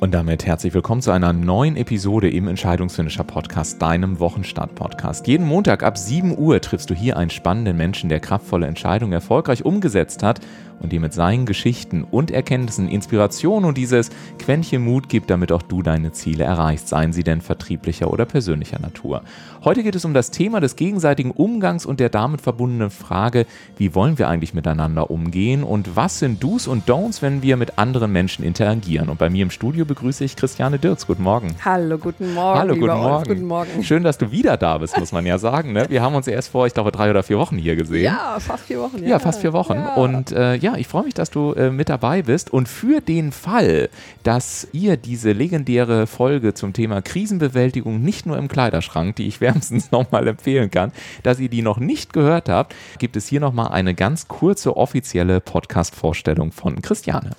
Und damit herzlich willkommen zu einer neuen Episode im Entscheidungsfinisher Podcast, deinem Wochenstart-Podcast. Jeden Montag ab 7 Uhr triffst du hier einen spannenden Menschen, der kraftvolle Entscheidungen erfolgreich umgesetzt hat und dir mit seinen Geschichten und Erkenntnissen Inspiration und dieses Quäntchen Mut gibt, damit auch du deine Ziele erreichst, seien sie denn vertrieblicher oder persönlicher Natur. Heute geht es um das Thema des gegenseitigen Umgangs und der damit verbundenen Frage, wie wollen wir eigentlich miteinander umgehen und was sind Do's und Don'ts, wenn wir mit anderen Menschen interagieren. Und bei mir im Studio begrüße ich Christiane Dirks. Guten Morgen. Hallo, guten Morgen. Hallo, guten Morgen. guten Morgen. Schön, dass du wieder da bist, muss man ja sagen. Ne? Wir haben uns erst vor, ich glaube, drei oder vier Wochen hier gesehen. Ja, fast vier Wochen. Ja, ja fast vier Wochen. Ja. Und äh, ja, ich freue mich, dass du äh, mit dabei bist. Und für den Fall, dass ihr diese legendäre Folge zum Thema Krisenbewältigung nicht nur im Kleiderschrank, die ich wärmstens nochmal empfehlen kann, dass ihr die noch nicht gehört habt, gibt es hier nochmal eine ganz kurze offizielle Podcast-Vorstellung von Christiane.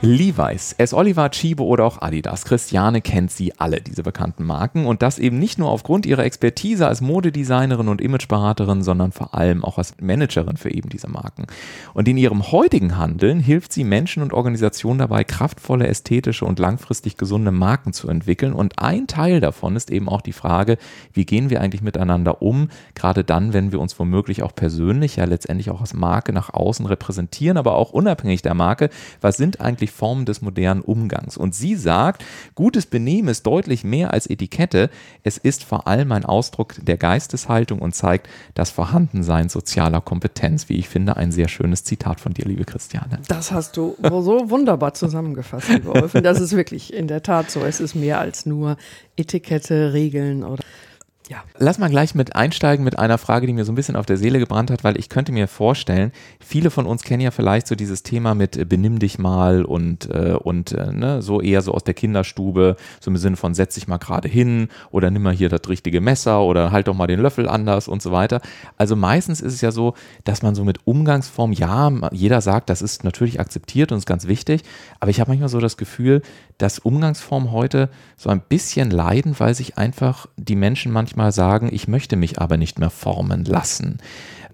Levi's, S. Oliver, Chibo oder auch Adidas. Christiane kennt sie alle, diese bekannten Marken. Und das eben nicht nur aufgrund ihrer Expertise als Modedesignerin und Imageberaterin, sondern vor allem auch als Managerin für eben diese Marken. Und in ihrem heutigen Handeln hilft sie Menschen und Organisationen dabei, kraftvolle, ästhetische und langfristig gesunde Marken zu entwickeln. Und ein Teil davon ist eben auch die Frage, wie gehen wir eigentlich miteinander um, gerade dann, wenn wir uns womöglich auch persönlich, ja letztendlich auch als Marke nach außen repräsentieren, aber auch unabhängig der Marke, was sind eigentlich eigentlich Formen des modernen Umgangs. Und sie sagt, gutes Benehmen ist deutlich mehr als Etikette. Es ist vor allem ein Ausdruck der Geisteshaltung und zeigt das Vorhandensein sozialer Kompetenz. Wie ich finde, ein sehr schönes Zitat von dir, liebe Christiane. Das hast du so wunderbar zusammengefasst, liebe. Das ist wirklich in der Tat so. Es ist mehr als nur Etikette, Regeln oder ja. Lass mal gleich mit einsteigen mit einer Frage, die mir so ein bisschen auf der Seele gebrannt hat, weil ich könnte mir vorstellen, viele von uns kennen ja vielleicht so dieses Thema mit äh, benimm dich mal und, äh, und äh, ne, so eher so aus der Kinderstube, so im Sinne von setz dich mal gerade hin oder nimm mal hier das richtige Messer oder halt doch mal den Löffel anders und so weiter. Also meistens ist es ja so, dass man so mit Umgangsform, ja, jeder sagt, das ist natürlich akzeptiert und ist ganz wichtig, aber ich habe manchmal so das Gefühl, dass Umgangsformen heute so ein bisschen leiden, weil sich einfach die Menschen manchmal sagen, ich möchte mich aber nicht mehr formen lassen.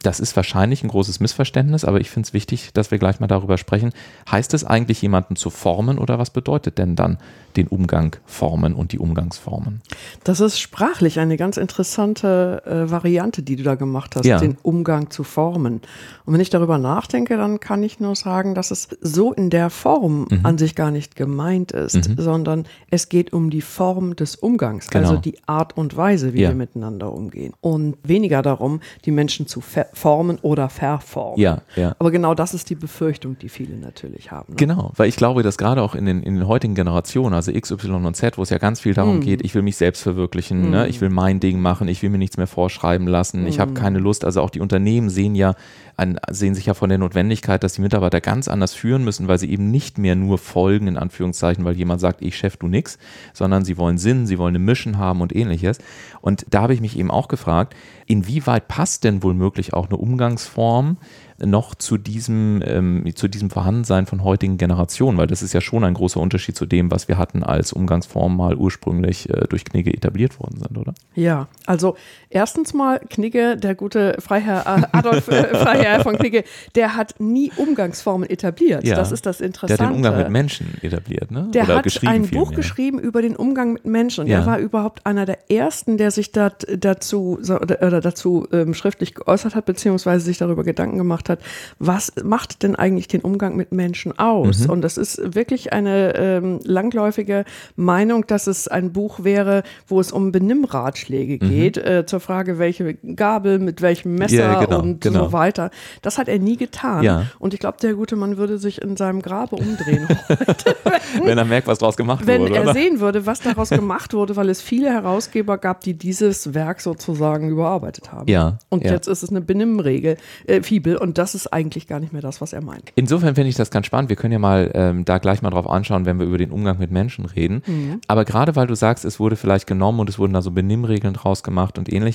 Das ist wahrscheinlich ein großes Missverständnis, aber ich finde es wichtig, dass wir gleich mal darüber sprechen. Heißt es eigentlich, jemanden zu formen oder was bedeutet denn dann den Umgang formen und die Umgangsformen? Das ist sprachlich eine ganz interessante äh, Variante, die du da gemacht hast, ja. den Umgang zu formen. Und wenn ich darüber nachdenke, dann kann ich nur sagen, dass es so in der Form mhm. an sich gar nicht gemeint ist, mhm. sondern es geht um die Form des Umgangs, genau. also die Art und Weise, wie ja. wir miteinander umgehen. Und weniger darum, die Menschen zu ver formen oder verformen. Ja, ja. Aber genau das ist die Befürchtung, die viele natürlich haben. Ne? Genau, weil ich glaube, dass gerade auch in den, in den heutigen Generationen, also X, Y und Z, wo es ja ganz viel darum mm. geht, ich will mich selbst verwirklichen, mm. ne? ich will mein Ding machen, ich will mir nichts mehr vorschreiben lassen, mm. ich habe keine Lust. Also auch die Unternehmen sehen ja an, sehen sich ja von der Notwendigkeit, dass die Mitarbeiter ganz anders führen müssen, weil sie eben nicht mehr nur folgen, in Anführungszeichen, weil jemand sagt, ich Chef, du nix, sondern sie wollen Sinn, sie wollen eine Mission haben und ähnliches. Und da habe ich mich eben auch gefragt, inwieweit passt denn wohl möglich auch eine Umgangsform, noch zu diesem, ähm, zu diesem Vorhandensein von heutigen Generationen, weil das ist ja schon ein großer Unterschied zu dem, was wir hatten, als Umgangsform mal ursprünglich äh, durch Knigge etabliert worden sind, oder? Ja, also erstens mal Knigge, der gute Freiherr äh, Adolf äh, Freiherr von Knigge, der hat nie Umgangsformen etabliert. Ja, das ist das Interessante. Der hat den Umgang mit Menschen etabliert, ne? Der oder hat ein Buch mehr. geschrieben über den Umgang mit Menschen und ja. er war überhaupt einer der ersten, der sich dat, dazu, oder dazu ähm, schriftlich geäußert hat, beziehungsweise sich darüber Gedanken gemacht hat, was macht denn eigentlich den Umgang mit Menschen aus? Mhm. Und das ist wirklich eine ähm, langläufige Meinung, dass es ein Buch wäre, wo es um Benimmratschläge mhm. geht, äh, zur Frage, welche Gabel mit welchem Messer ja, genau, und genau. so weiter. Das hat er nie getan. Ja. Und ich glaube, der gute Mann würde sich in seinem Grabe umdrehen heute. wenn er merkt, was daraus gemacht wenn wurde. Wenn er oder? sehen würde, was daraus gemacht wurde, weil es viele Herausgeber gab, die dieses Werk sozusagen überarbeitet haben. Ja. Und ja. jetzt ist es eine Benimmregel, äh, Fibel. Und das das ist eigentlich gar nicht mehr das, was er meint. Insofern finde ich das ganz spannend. Wir können ja mal ähm, da gleich mal drauf anschauen, wenn wir über den Umgang mit Menschen reden. Mhm. Aber gerade weil du sagst, es wurde vielleicht genommen und es wurden da so Benimmregeln draus gemacht und ähnliches.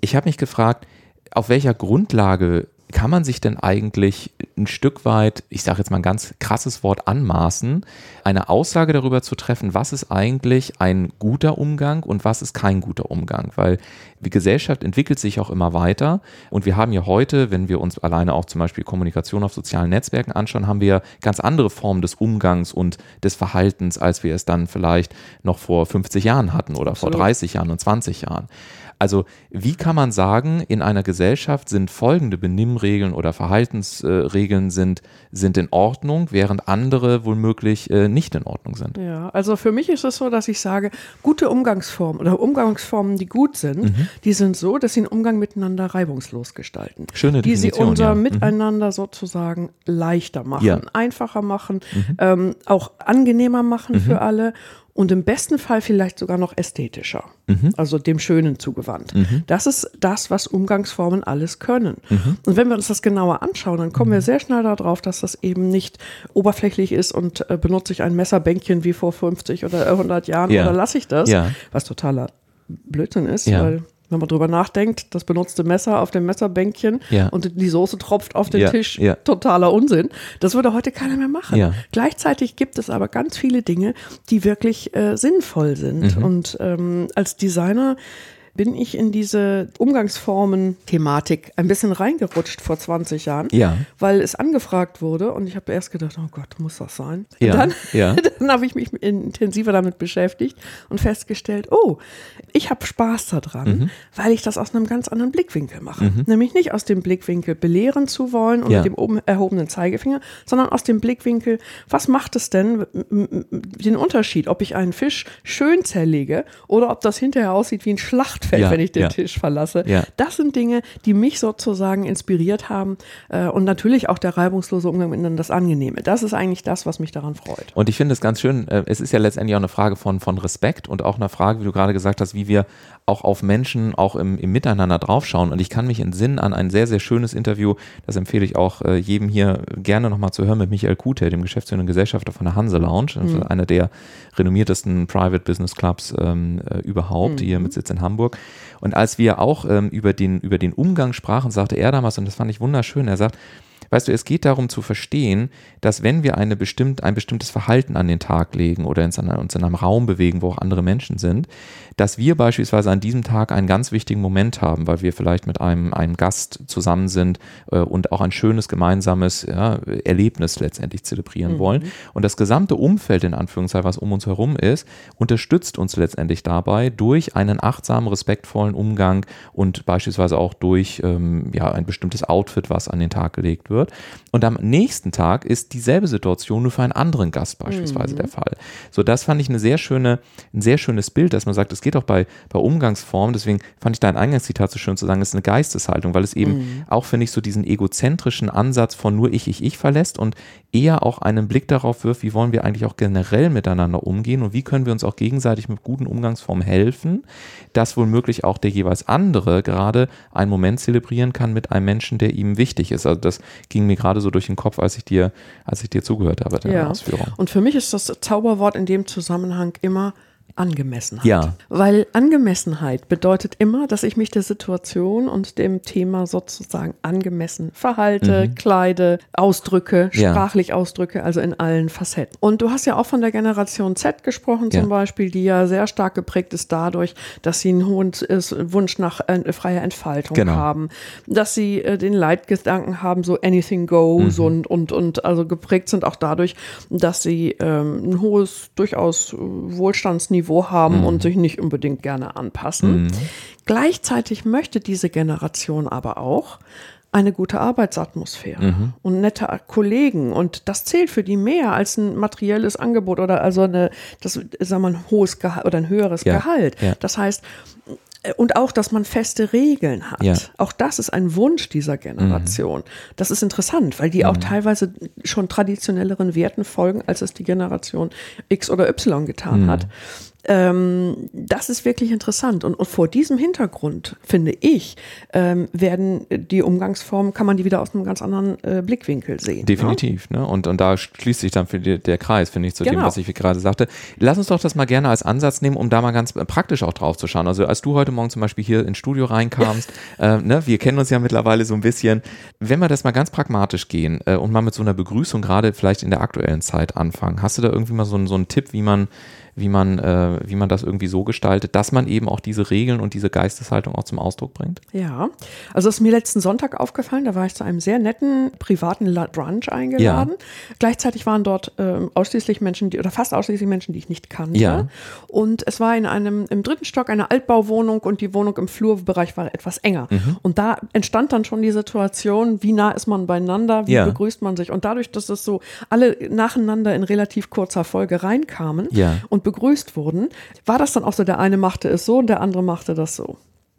Ich habe mich gefragt, auf welcher Grundlage kann man sich denn eigentlich ein Stück weit, ich sage jetzt mal ein ganz krasses Wort, anmaßen, eine Aussage darüber zu treffen, was ist eigentlich ein guter Umgang und was ist kein guter Umgang? Weil die Gesellschaft entwickelt sich auch immer weiter und wir haben ja heute, wenn wir uns alleine auch zum Beispiel Kommunikation auf sozialen Netzwerken anschauen, haben wir ganz andere Formen des Umgangs und des Verhaltens, als wir es dann vielleicht noch vor 50 Jahren hatten oder Absolut. vor 30 Jahren und 20 Jahren. Also wie kann man sagen, in einer Gesellschaft sind folgende Benimmregeln oder Verhaltensregeln sind, sind in Ordnung, während andere womöglich äh, nicht in Ordnung sind? Ja, also für mich ist es so, dass ich sage, gute Umgangsformen oder Umgangsformen, die gut sind, mhm. die sind so, dass sie den Umgang miteinander reibungslos gestalten. Schöne Die sie unser ja. Mhm. Miteinander sozusagen leichter machen, ja. einfacher machen, mhm. ähm, auch angenehmer machen mhm. für alle und im besten Fall vielleicht sogar noch ästhetischer, mhm. also dem Schönen zugewandt. Mhm. Das ist das, was Umgangsformen alles können. Mhm. Und wenn wir uns das genauer anschauen, dann kommen wir mhm. sehr schnell darauf, dass das eben nicht oberflächlich ist und äh, benutze ich ein Messerbänkchen wie vor 50 oder 100 Jahren ja. oder lasse ich das, ja. was totaler Blödsinn ist, ja. weil wenn man drüber nachdenkt, das benutzte Messer auf dem Messerbänkchen ja. und die Soße tropft auf den ja, Tisch, ja. totaler Unsinn. Das würde heute keiner mehr machen. Gleichzeitig gibt es aber ganz viele Dinge, die wirklich äh, sinnvoll sind. Mhm. Und ähm, als Designer bin ich in diese Umgangsformen-Thematik ein bisschen reingerutscht vor 20 Jahren, ja. weil es angefragt wurde und ich habe erst gedacht, oh Gott, muss das sein? Ja. Dann, ja. dann habe ich mich intensiver damit beschäftigt und festgestellt, oh, ich habe Spaß daran, mhm. weil ich das aus einem ganz anderen Blickwinkel mache. Mhm. Nämlich nicht aus dem Blickwinkel belehren zu wollen und ja. mit dem oben erhobenen Zeigefinger, sondern aus dem Blickwinkel, was macht es denn den Unterschied, ob ich einen Fisch schön zerlege oder ob das hinterher aussieht wie ein Schlacht fällt, ja, wenn ich den ja. Tisch verlasse. Ja. Das sind Dinge, die mich sozusagen inspiriert haben äh, und natürlich auch der reibungslose Umgang miteinander, das Angenehme. Das ist eigentlich das, was mich daran freut. Und ich finde es ganz schön, äh, es ist ja letztendlich auch eine Frage von, von Respekt und auch eine Frage, wie du gerade gesagt hast, wie wir auch auf Menschen auch im, im Miteinander draufschauen. Und ich kann mich entsinnen an ein sehr, sehr schönes Interview, das empfehle ich auch äh, jedem hier gerne nochmal zu hören mit Michael Kute, dem geschäftsführenden Gesellschafter von der Hanse Lounge, mhm. einer der renommiertesten Private Business Clubs ähm, äh, überhaupt, mhm. hier mit Sitz in Hamburg. Und als wir auch ähm, über, den, über den Umgang sprachen, sagte er damals, und das fand ich wunderschön, er sagt, Weißt du, es geht darum zu verstehen, dass wenn wir eine bestimmt, ein bestimmtes Verhalten an den Tag legen oder uns in einem Raum bewegen, wo auch andere Menschen sind, dass wir beispielsweise an diesem Tag einen ganz wichtigen Moment haben, weil wir vielleicht mit einem, einem Gast zusammen sind äh, und auch ein schönes gemeinsames ja, Erlebnis letztendlich zelebrieren mhm. wollen. Und das gesamte Umfeld, in Anführungszeichen, was um uns herum ist, unterstützt uns letztendlich dabei durch einen achtsamen, respektvollen Umgang und beispielsweise auch durch ähm, ja, ein bestimmtes Outfit, was an den Tag gelegt wird wird. Und am nächsten Tag ist dieselbe Situation nur für einen anderen Gast beispielsweise mhm. der Fall. So, das fand ich eine sehr schöne, ein sehr schönes Bild, dass man sagt, es geht auch bei, bei Umgangsformen. Deswegen fand ich dein Eingangszitat so schön zu sagen, es ist eine Geisteshaltung, weil es eben mhm. auch, finde ich, so diesen egozentrischen Ansatz von nur ich, ich, ich verlässt und eher auch einen Blick darauf wirft, wie wollen wir eigentlich auch generell miteinander umgehen und wie können wir uns auch gegenseitig mit guten Umgangsformen helfen, dass womöglich auch der jeweils andere gerade einen Moment zelebrieren kann mit einem Menschen, der ihm wichtig ist. Also das ging mir gerade so durch den Kopf, als ich dir, als ich dir zugehört habe, der ja. Ausführung. Und für mich ist das Zauberwort in dem Zusammenhang immer Angemessenheit. Ja. Weil Angemessenheit bedeutet immer, dass ich mich der Situation und dem Thema sozusagen angemessen verhalte, mhm. kleide, ausdrücke, ja. sprachlich ausdrücke, also in allen Facetten. Und du hast ja auch von der Generation Z gesprochen zum ja. Beispiel, die ja sehr stark geprägt ist dadurch, dass sie einen hohen Wunsch nach äh, freier Entfaltung genau. haben, dass sie äh, den Leitgedanken haben, so anything goes mhm. und, und, und also geprägt sind auch dadurch, dass sie ähm, ein hohes, durchaus Wohlstandsniveau Niveau haben mhm. und sich nicht unbedingt gerne anpassen. Mhm. Gleichzeitig möchte diese Generation aber auch eine gute Arbeitsatmosphäre mhm. und nette Kollegen und das zählt für die mehr als ein materielles Angebot oder also eine das sagen wir ein hohes Gehalt oder ein höheres ja. Gehalt. Ja. Das heißt und auch, dass man feste Regeln hat. Ja. Auch das ist ein Wunsch dieser Generation. Mhm. Das ist interessant, weil die mhm. auch teilweise schon traditionelleren Werten folgen, als es die Generation X oder Y getan mhm. hat. Ähm, das ist wirklich interessant. Und, und, vor diesem Hintergrund, finde ich, ähm, werden die Umgangsformen, kann man die wieder aus einem ganz anderen äh, Blickwinkel sehen. Ne? Definitiv. Ne? Und, und da schließt sich dann für die, der Kreis, finde ich, zu genau. dem, was ich gerade sagte. Lass uns doch das mal gerne als Ansatz nehmen, um da mal ganz praktisch auch drauf zu schauen. Also als du heute Morgen zum Beispiel hier ins Studio reinkamst, äh, ne, wir kennen uns ja mittlerweile so ein bisschen, wenn wir das mal ganz pragmatisch gehen äh, und mal mit so einer Begrüßung gerade vielleicht in der aktuellen Zeit anfangen, hast du da irgendwie mal so, so einen Tipp, wie man wie man, äh, wie man das irgendwie so gestaltet, dass man eben auch diese Regeln und diese Geisteshaltung auch zum Ausdruck bringt? Ja, also ist mir letzten Sonntag aufgefallen, da war ich zu einem sehr netten privaten Brunch eingeladen. Ja. Gleichzeitig waren dort äh, ausschließlich Menschen, die, oder fast ausschließlich Menschen, die ich nicht kannte. Ja. Und es war in einem, im dritten Stock eine Altbauwohnung und die Wohnung im Flurbereich war etwas enger. Mhm. Und da entstand dann schon die Situation, wie nah ist man beieinander, wie ja. begrüßt man sich. Und dadurch, dass es so alle nacheinander in relativ kurzer Folge reinkamen ja. und begrüßt wurden, war das dann auch so, der eine machte es so und der andere machte das so.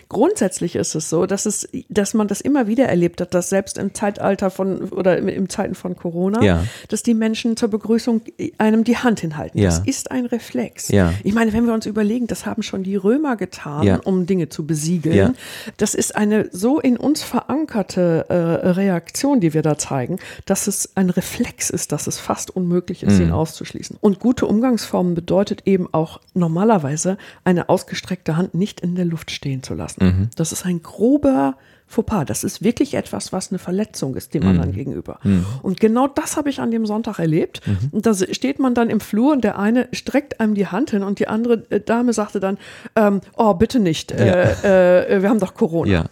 Grundsätzlich ist es so, dass es, dass man das immer wieder erlebt hat, dass selbst im Zeitalter von oder im, im Zeiten von Corona, ja. dass die Menschen zur Begrüßung einem die Hand hinhalten. Ja. Das ist ein Reflex. Ja. Ich meine, wenn wir uns überlegen, das haben schon die Römer getan, um Dinge zu besiegeln. Das ist eine so in uns verankerte äh, Reaktion, die wir da zeigen, dass es ein Reflex ist, dass es fast unmöglich ist, mhm. ihn auszuschließen. Und gute Umgangsformen bedeutet eben auch normalerweise eine ausgestreckte Hand nicht in der Luft stehen zu lassen. Mhm. Das ist ein grober Fauxpas. Das ist wirklich etwas, was eine Verletzung ist dem mhm. anderen gegenüber. Mhm. Und genau das habe ich an dem Sonntag erlebt. Mhm. Und da steht man dann im Flur und der eine streckt einem die Hand hin und die andere äh, Dame sagte dann, ähm, oh, bitte nicht, ja. äh, äh, wir haben doch Corona. Ja.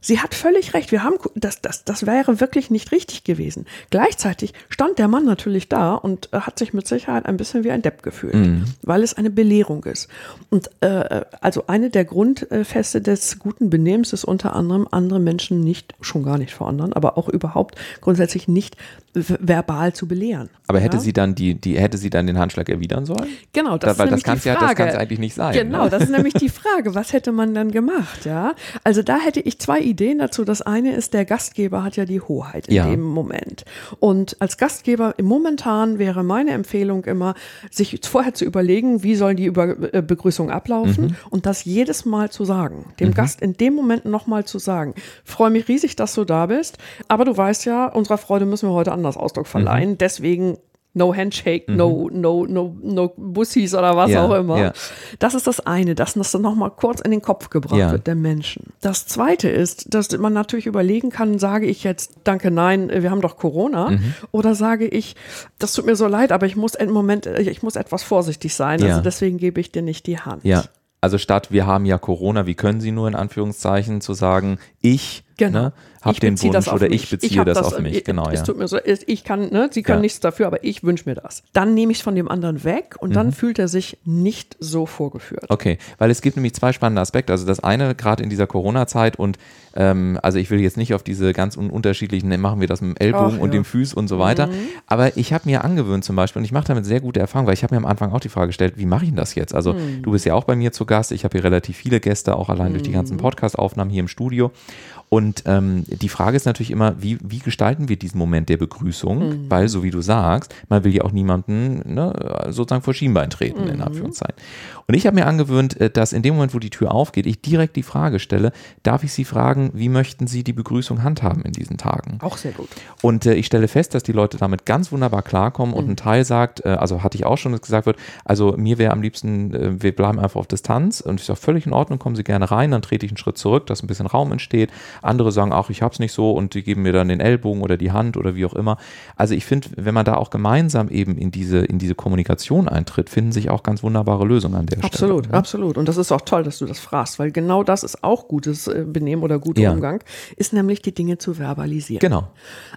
Sie hat völlig recht. Wir haben, das, das, das wäre wirklich nicht richtig gewesen. Gleichzeitig stand der Mann natürlich da und äh, hat sich mit Sicherheit ein bisschen wie ein Depp gefühlt, mhm. weil es eine Belehrung ist. Und äh, also eine der Grundfeste des guten Benehmens ist unter anderem, andere Menschen nicht, schon gar nicht vor anderen, aber auch überhaupt grundsätzlich nicht verbal zu belehren. Aber hätte ja? sie dann die, die, hätte sie dann den Handschlag erwidern sollen? Genau, das da, ist das kann's ja, das kann es eigentlich nicht sein. Genau, ne? das ist nämlich die Frage, was hätte man dann gemacht, ja? Also da hätte ich zwei Ideen dazu. Das eine ist, der Gastgeber hat ja die Hoheit in ja. dem Moment. Und als Gastgeber im momentan wäre meine Empfehlung immer, sich vorher zu überlegen, wie soll die Über äh, Begrüßung ablaufen mhm. und das jedes Mal zu sagen, dem mhm. Gast in dem Moment nochmal zu sagen. Freue mich riesig, dass du da bist, aber du weißt ja, unserer Freude müssen wir heute anders Ausdruck verleihen. Mhm. Deswegen No Handshake, mhm. no, no, no, no Bussis oder was ja, auch immer. Ja. Das ist das eine, dass das dann nochmal kurz in den Kopf gebracht ja. wird, der Menschen. Das zweite ist, dass man natürlich überlegen kann, sage ich jetzt, danke, nein, wir haben doch Corona, mhm. oder sage ich, das tut mir so leid, aber ich muss im Moment, ich muss etwas vorsichtig sein, also deswegen gebe ich dir nicht die Hand. Ja. Also statt wir haben ja Corona, wie können Sie nur in Anführungszeichen zu sagen, ich Genau. Ne? Hab ich den Wunsch oder ich beziehe ich das, das, auf mich. Ich, genau, es ja. so, ich kann, ne, Sie können ja. nichts dafür, aber ich wünsche mir das. Dann nehme ich es von dem anderen weg und mhm. dann fühlt er sich nicht so vorgeführt. Okay, weil es gibt nämlich zwei spannende Aspekte. Also das eine, gerade in dieser Corona-Zeit und ähm, also ich will jetzt nicht auf diese ganz unterschiedlichen, ne, machen wir das mit dem Ellbogen Ach, und ja. dem Fuß und so weiter. Mhm. Aber ich habe mir angewöhnt zum Beispiel, und ich mache damit sehr gute Erfahrungen, weil ich habe mir am Anfang auch die Frage gestellt, wie mache ich denn das jetzt? Also mhm. du bist ja auch bei mir zu Gast, ich habe hier relativ viele Gäste, auch allein durch die ganzen mhm. Podcast-Aufnahmen hier im Studio. Und ähm, die Frage ist natürlich immer, wie, wie gestalten wir diesen Moment der Begrüßung? Mhm. Weil, so wie du sagst, man will ja auch niemanden ne, sozusagen vor Schienbein treten, mhm. in Anführungszeichen. Und ich habe mir angewöhnt, äh, dass in dem Moment, wo die Tür aufgeht, ich direkt die Frage stelle, darf ich Sie fragen, wie möchten Sie die Begrüßung handhaben in diesen Tagen? Auch sehr gut. Und äh, ich stelle fest, dass die Leute damit ganz wunderbar klarkommen mhm. und ein Teil sagt, äh, also hatte ich auch schon, dass gesagt wird, also mir wäre am liebsten, äh, wir bleiben einfach auf Distanz und ist auch völlig in Ordnung, kommen Sie gerne rein, dann trete ich einen Schritt zurück, dass ein bisschen Raum entsteht. Andere sagen, ach, ich hab's nicht so und die geben mir dann den Ellbogen oder die Hand oder wie auch immer. Also ich finde, wenn man da auch gemeinsam eben in diese, in diese Kommunikation eintritt, finden sich auch ganz wunderbare Lösungen an der absolut, Stelle. Absolut, ne? absolut. Und das ist auch toll, dass du das fragst, weil genau das ist auch gutes äh, Benehmen oder guter ja. Umgang, ist nämlich die Dinge zu verbalisieren. Genau.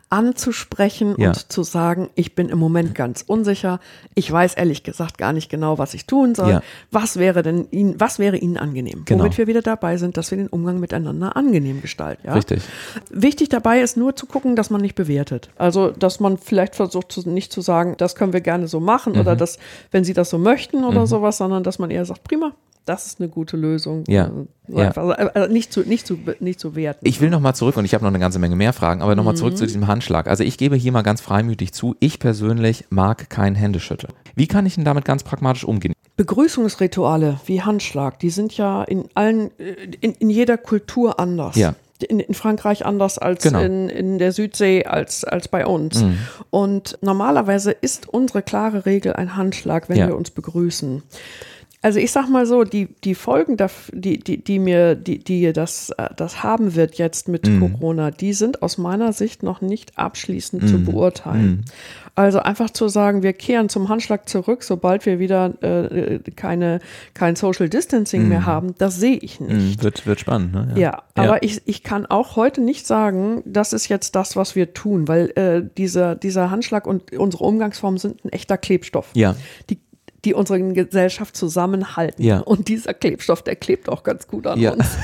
Anzusprechen ja. und zu sagen, ich bin im Moment ganz unsicher, ich weiß ehrlich gesagt gar nicht genau, was ich tun soll. Ja. Was wäre denn Ihnen, was wäre Ihnen angenehm? Genau. Womit wir wieder dabei sind, dass wir den Umgang miteinander angenehm gestalten. Richtig. Wichtig dabei ist nur zu gucken, dass man nicht bewertet. Also, dass man vielleicht versucht, nicht zu sagen, das können wir gerne so machen mhm. oder das, wenn Sie das so möchten oder mhm. sowas, sondern dass man eher sagt, prima, das ist eine gute Lösung. Ja. ja. Also, also nicht, zu, nicht, zu, nicht zu werten. Ich will nochmal zurück und ich habe noch eine ganze Menge mehr Fragen, aber nochmal mhm. zurück zu diesem Handschlag. Also ich gebe hier mal ganz freimütig zu, ich persönlich mag kein Händeschütteln. Wie kann ich denn damit ganz pragmatisch umgehen? Begrüßungsrituale wie Handschlag, die sind ja in allen, äh, in, in jeder Kultur anders. Ja. In, in, Frankreich anders als genau. in, in der Südsee, als, als bei uns. Mhm. Und normalerweise ist unsere klare Regel ein Handschlag, wenn ja. wir uns begrüßen. Also ich sag mal so, die, die Folgen, die, die, die mir, die, die das, äh, das haben wird jetzt mit mm. Corona, die sind aus meiner Sicht noch nicht abschließend mm. zu beurteilen. Mm. Also einfach zu sagen, wir kehren zum Handschlag zurück, sobald wir wieder äh, keine, kein Social Distancing mehr haben, das sehe ich nicht. Wird, wird spannend, ne? Ja, ja aber ja. Ich, ich kann auch heute nicht sagen, das ist jetzt das, was wir tun, weil äh, dieser, dieser Handschlag und unsere Umgangsformen sind ein echter Klebstoff. Ja. Die die unsere Gesellschaft zusammenhalten. Ja. Und dieser Klebstoff, der klebt auch ganz gut an ja. uns.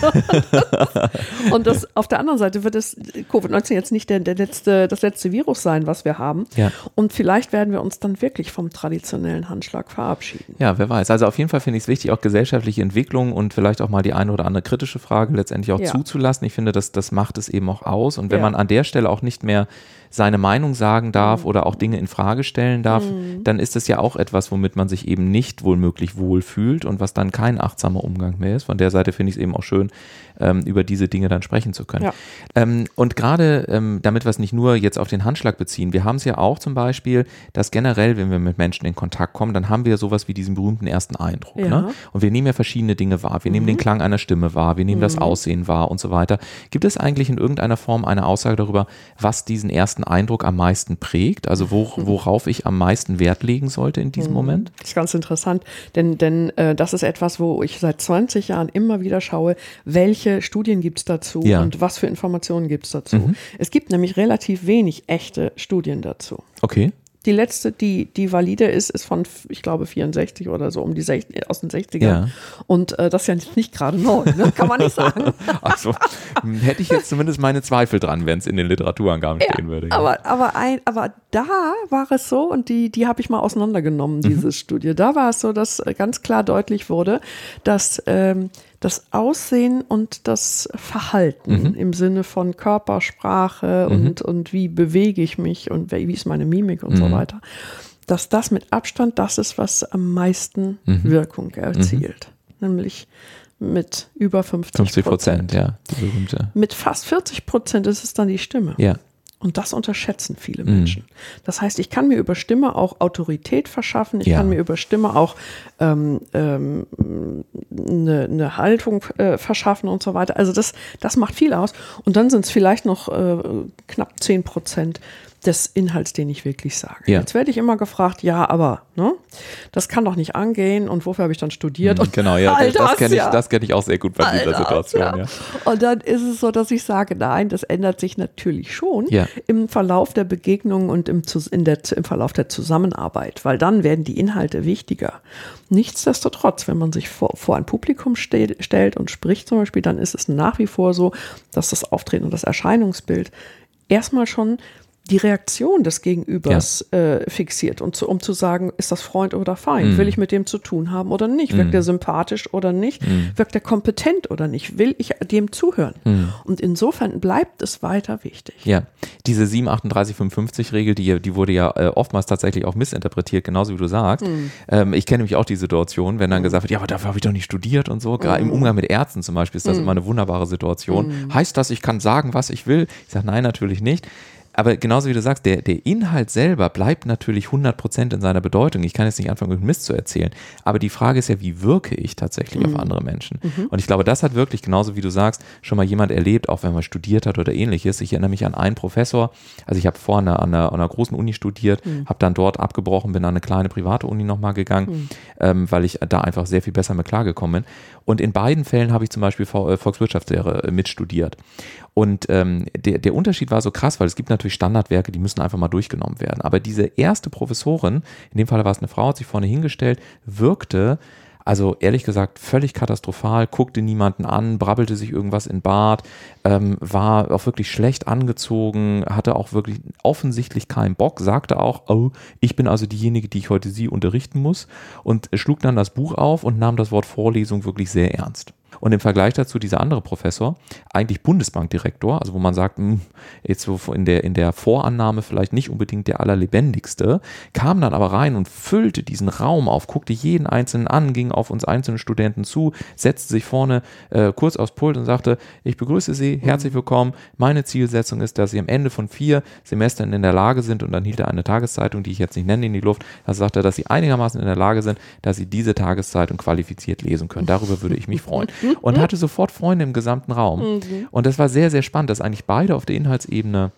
und das, auf der anderen Seite wird es Covid-19 jetzt nicht der, der, letzte, das letzte Virus sein, was wir haben. Ja. Und vielleicht werden wir uns dann wirklich vom traditionellen Handschlag verabschieden. Ja, wer weiß. Also auf jeden Fall finde ich es wichtig, auch gesellschaftliche Entwicklung und vielleicht auch mal die eine oder andere kritische Frage letztendlich auch zuzulassen. Ich finde, das, das macht es eben auch aus. Und wenn man an der Stelle auch nicht mehr seine Meinung sagen darf mhm. oder auch Dinge in Frage stellen darf, mhm. dann ist das ja auch etwas, womit man sich eben nicht wohlmöglich wohlfühlt und was dann kein achtsamer Umgang mehr ist. Von der Seite finde ich es eben auch schön, ähm, über diese Dinge dann sprechen zu können. Ja. Ähm, und gerade ähm, damit wir es nicht nur jetzt auf den Handschlag beziehen, wir haben es ja auch zum Beispiel, dass generell, wenn wir mit Menschen in Kontakt kommen, dann haben wir sowas wie diesen berühmten ersten Eindruck. Ja. Ne? Und wir nehmen ja verschiedene Dinge wahr. Wir mhm. nehmen den Klang einer Stimme wahr, wir nehmen mhm. das Aussehen wahr und so weiter. Gibt es eigentlich in irgendeiner Form eine Aussage darüber, was diesen ersten Eindruck am meisten prägt? Also wo, mhm. worauf ich am meisten Wert legen sollte in diesem mhm. Moment? Das ist ganz interessant, denn, denn äh, das ist etwas, wo ich seit 20 Jahren immer wieder schaue, welche welche Studien gibt es dazu ja. und was für Informationen gibt es dazu. Mhm. Es gibt nämlich relativ wenig echte Studien dazu. Okay. Die letzte, die, die valide ist, ist von, ich glaube, 64 oder so, um die 60, aus den 60ern. Ja. Und äh, das ist ja nicht gerade neu, ne? kann man nicht sagen. also, hätte ich jetzt zumindest meine Zweifel dran, wenn es in den Literaturangaben ja, stehen würde. Ja. Aber, aber, ein, aber da war es so, und die, die habe ich mal auseinandergenommen, diese mhm. Studie. Da war es so, dass ganz klar deutlich wurde, dass ähm, das Aussehen und das Verhalten mhm. im Sinne von Körpersprache mhm. und, und wie bewege ich mich und wie ist meine Mimik und mhm. so weiter, dass das mit Abstand das ist, was am meisten mhm. Wirkung erzielt. Mhm. Nämlich mit über 50 50 Prozent, ja. Mit fast 40 Prozent ist es dann die Stimme. Ja. Und das unterschätzen viele mhm. Menschen. Mm. Das heißt, ich kann mir über Stimme auch Autorität verschaffen, ich ja. kann mir über Stimme auch ähm, ähm, eine, eine Haltung äh, verschaffen und so weiter. Also das, das macht viel aus. Und dann sind es vielleicht noch äh, knapp 10 Prozent, des Inhalts, den ich wirklich sage. Ja. Jetzt werde ich immer gefragt, ja, aber ne, das kann doch nicht angehen und wofür habe ich dann studiert? Mhm, genau, ja, das, das kenne ich, ja. kenn ich auch sehr gut bei dieser Situation. Ja. ja. Und dann ist es so, dass ich sage, nein, das ändert sich natürlich schon im Verlauf der Begegnung und im, in der, im Verlauf der Zusammenarbeit, weil dann werden die Inhalte wichtiger. Nichtsdestotrotz, wenn man sich vor, vor ein Publikum stell, stellt und spricht zum Beispiel, dann ist es nach wie vor so, dass das Auftreten und das Erscheinungsbild erstmal schon die Reaktion des Gegenübers ja. äh, fixiert und zu, um zu sagen, ist das Freund oder Feind? Mm. Will ich mit dem zu tun haben oder nicht? Wirkt mm. er sympathisch oder nicht? Mm. Wirkt er kompetent oder nicht? Will ich dem zuhören? Mm. Und insofern bleibt es weiter wichtig. Ja, diese 73855-Regel, die, die wurde ja äh, oftmals tatsächlich auch missinterpretiert, genauso wie du sagst. Mm. Ähm, ich kenne nämlich auch die Situation, wenn dann mm. gesagt wird, ja, aber dafür habe ich doch nicht studiert und so. Gerade im Umgang mit Ärzten zum Beispiel ist das immer eine wunderbare Situation. Heißt das, ich kann sagen, was ich will? Ich sage, nein, natürlich nicht aber genauso wie du sagst, der, der Inhalt selber bleibt natürlich 100% in seiner Bedeutung. Ich kann jetzt nicht anfangen, Mist zu erzählen. Aber die Frage ist ja, wie wirke ich tatsächlich mhm. auf andere Menschen? Mhm. Und ich glaube, das hat wirklich, genauso wie du sagst, schon mal jemand erlebt, auch wenn man studiert hat oder ähnliches. Ich erinnere mich an einen Professor, also ich habe vorne an einer, an einer großen Uni studiert, mhm. habe dann dort abgebrochen, bin an eine kleine private Uni nochmal gegangen, mhm. ähm, weil ich da einfach sehr viel besser mit klargekommen bin. Und in beiden Fällen habe ich zum Beispiel äh, Volkswirtschaftslehre äh, mitstudiert. Und ähm, der, der Unterschied war so krass, weil es gibt natürlich Standardwerke, die müssen einfach mal durchgenommen werden. Aber diese erste Professorin, in dem Fall war es eine Frau, hat sich vorne hingestellt, wirkte also ehrlich gesagt völlig katastrophal, guckte niemanden an, brabbelte sich irgendwas in Bart, ähm, war auch wirklich schlecht angezogen, hatte auch wirklich offensichtlich keinen Bock, sagte auch, oh, ich bin also diejenige, die ich heute Sie unterrichten muss und schlug dann das Buch auf und nahm das Wort Vorlesung wirklich sehr ernst. Und im Vergleich dazu dieser andere Professor, eigentlich Bundesbankdirektor, also wo man sagt, mh, hm, jetzt so in der, in der Vorannahme vielleicht nicht unbedingt der allerlebendigste, kam dann aber rein und füllte diesen Raum auf, guckte jeden Einzelnen an, ging auf uns einzelnen Studenten zu, setzte sich vorne äh, kurz aufs Pult und sagte, ich begrüße Sie, herzlich willkommen. Meine Zielsetzung ist, dass Sie am Ende von vier Semestern in der Lage sind, und dann hielt er eine Tageszeitung, die ich jetzt nicht nenne, in die Luft, da sagt er, dass Sie einigermaßen in der Lage sind, dass Sie diese Tageszeitung qualifiziert lesen können. Darüber würde ich mich freuen. Und hatte sofort Freunde im gesamten Raum. Mhm. Und das war sehr, sehr spannend, dass eigentlich beide auf der Inhaltsebene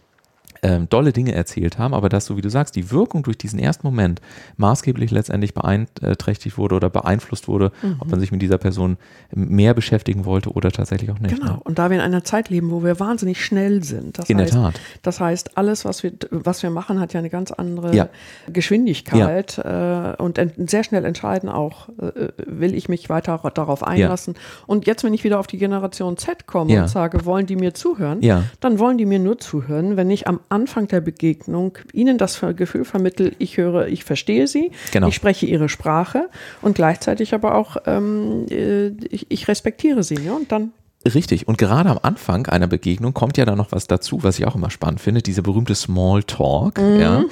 ähm, dolle Dinge erzählt haben, aber dass, so wie du sagst, die Wirkung durch diesen ersten Moment maßgeblich letztendlich beeinträchtigt wurde oder beeinflusst wurde, mhm. ob man sich mit dieser Person mehr beschäftigen wollte oder tatsächlich auch nicht. Genau. Ne? Und da wir in einer Zeit leben, wo wir wahnsinnig schnell sind. in heißt, der Tat. Das heißt, alles, was wir, was wir machen, hat ja eine ganz andere ja. Geschwindigkeit ja. Äh, und sehr schnell entscheiden auch, äh, will ich mich weiter darauf einlassen. Ja. Und jetzt, wenn ich wieder auf die Generation Z komme und sage, wollen die mir zuhören, dann wollen die mir nur zuhören, wenn ich am Anfang der Begegnung ihnen das Gefühl vermittle, ich höre, ich verstehe sie, genau. ich spreche ihre Sprache und gleichzeitig aber auch, ähm, äh, ich, ich, respektiere sie. Ja? Und dann Richtig. Und gerade am Anfang einer Begegnung kommt ja dann noch was dazu, was ich auch immer spannend finde, diese berühmte Smalltalk. Mhm. Ja.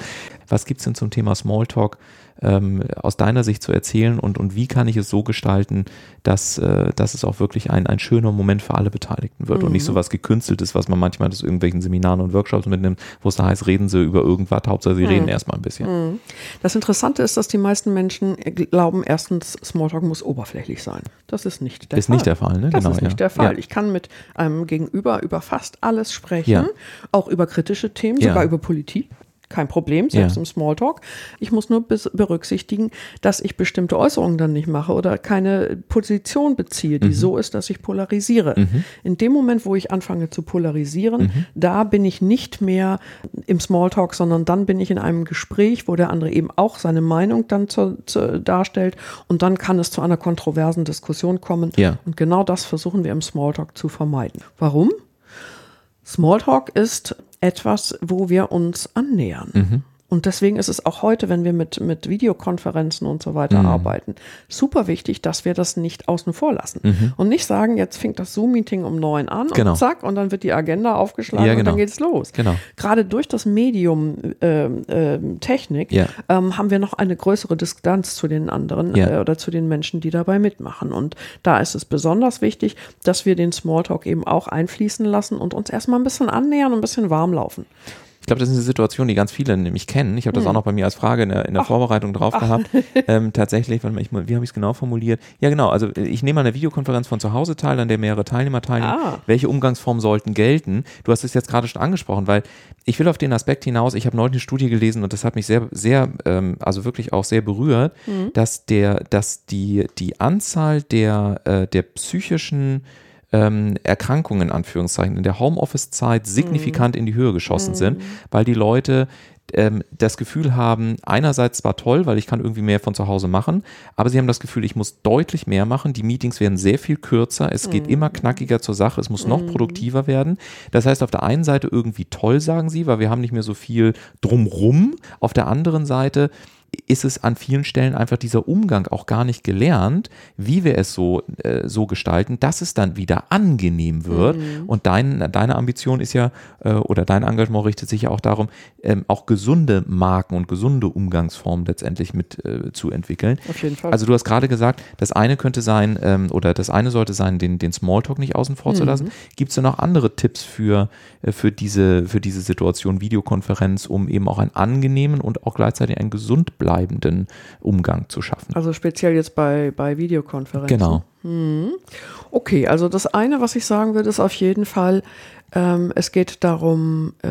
Was gibt es denn zum Thema Smalltalk? Ähm, aus deiner Sicht zu erzählen und, und wie kann ich es so gestalten, dass, äh, dass es auch wirklich ein, ein schöner Moment für alle Beteiligten wird mhm. und nicht so was gekünsteltes, was man manchmal aus irgendwelchen Seminaren und Workshops mitnimmt, wo es da heißt, reden sie über irgendwas, Hauptsache sie mhm. reden erstmal ein bisschen. Mhm. Das Interessante ist, dass die meisten Menschen glauben, erstens, Smalltalk muss oberflächlich sein. Das ist nicht der ist Fall. Ist nicht der Fall, ne? Das genau, ist nicht ja. der Fall. Ja. Ich kann mit einem Gegenüber über fast alles sprechen, ja. auch über kritische Themen, sogar über Politik kein Problem, selbst ja. im Smalltalk. Ich muss nur berücksichtigen, dass ich bestimmte Äußerungen dann nicht mache oder keine Position beziehe, die mhm. so ist, dass ich polarisiere. Mhm. In dem Moment, wo ich anfange zu polarisieren, mhm. da bin ich nicht mehr im Smalltalk, sondern dann bin ich in einem Gespräch, wo der andere eben auch seine Meinung dann zu, zu, darstellt und dann kann es zu einer kontroversen Diskussion kommen. Ja. Und genau das versuchen wir im Smalltalk zu vermeiden. Warum? Smalltalk ist etwas, wo wir uns annähern. Mhm. Und deswegen ist es auch heute, wenn wir mit, mit Videokonferenzen und so weiter mhm. arbeiten, super wichtig, dass wir das nicht außen vor lassen. Mhm. Und nicht sagen, jetzt fängt das Zoom-Meeting um neun an genau. und zack, und dann wird die Agenda aufgeschlagen ja, genau. und dann genau. geht es los. Genau. Gerade durch das Medium äh, äh, Technik ja. ähm, haben wir noch eine größere Distanz zu den anderen ja. äh, oder zu den Menschen, die dabei mitmachen. Und da ist es besonders wichtig, dass wir den Smalltalk eben auch einfließen lassen und uns erstmal ein bisschen annähern und ein bisschen warm laufen. Ich glaube, das ist eine Situation, die ganz viele nämlich kennen. Ich habe das hm. auch noch bei mir als Frage in der, in der Vorbereitung drauf Ach. gehabt. Ähm, tatsächlich, ich, wie habe ich es genau formuliert? Ja, genau. Also ich nehme an einer Videokonferenz von zu Hause teil, an der mehrere Teilnehmer teilnehmen. Ah. Welche Umgangsformen sollten gelten? Du hast es jetzt gerade schon angesprochen, weil ich will auf den Aspekt hinaus. Ich habe neulich eine Studie gelesen und das hat mich sehr, sehr, ähm, also wirklich auch sehr berührt, mhm. dass der, dass die die Anzahl der der, äh, der psychischen ähm, Erkrankungen in Anführungszeichen in der Homeoffice-Zeit signifikant mhm. in die Höhe geschossen mhm. sind, weil die Leute ähm, das Gefühl haben, einerseits zwar toll, weil ich kann irgendwie mehr von zu Hause machen, aber sie haben das Gefühl, ich muss deutlich mehr machen. Die Meetings werden sehr viel kürzer, es geht mhm. immer knackiger zur Sache, es muss noch mhm. produktiver werden. Das heißt, auf der einen Seite irgendwie toll, sagen sie, weil wir haben nicht mehr so viel drumrum. Auf der anderen Seite ist es an vielen Stellen einfach dieser Umgang auch gar nicht gelernt, wie wir es so, äh, so gestalten, dass es dann wieder angenehm wird. Mhm. Und dein, deine Ambition ist ja, äh, oder dein Engagement richtet sich ja auch darum, ähm, auch gesunde Marken und gesunde Umgangsformen letztendlich mit äh, zu entwickeln. Auf jeden Fall. Also du hast gerade gesagt, das eine könnte sein, ähm, oder das eine sollte sein, den, den Smalltalk nicht außen vor mhm. zu lassen. Gibt es denn noch andere Tipps für, äh, für, diese, für diese Situation, Videokonferenz, um eben auch einen angenehmen und auch gleichzeitig einen gesund bleibenden Umgang zu schaffen. Also speziell jetzt bei, bei Videokonferenzen. Genau. Hm. Okay, also das eine, was ich sagen würde, ist auf jeden Fall, ähm, es geht darum, äh,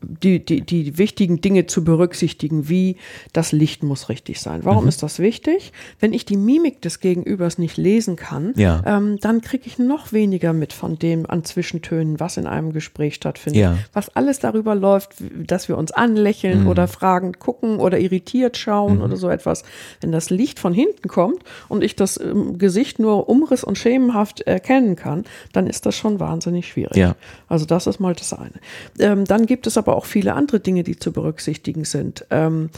die, die, die wichtigen Dinge zu berücksichtigen, wie das Licht muss richtig sein. Warum mhm. ist das wichtig? Wenn ich die Mimik des Gegenübers nicht lesen kann, ja. ähm, dann kriege ich noch weniger mit von dem an Zwischentönen, was in einem Gespräch stattfindet. Ja. Was alles darüber läuft, dass wir uns anlächeln mhm. oder fragend gucken oder irritiert schauen mhm. oder so etwas. Wenn das Licht von hinten kommt und ich das ähm, Gesicht nur umriss und schemenhaft erkennen kann, dann ist das schon wahnsinnig schwierig. Ja. Also das ist mal das eine. Ähm, dann gibt es aber auch viele andere Dinge, die zu berücksichtigen sind. Ähm,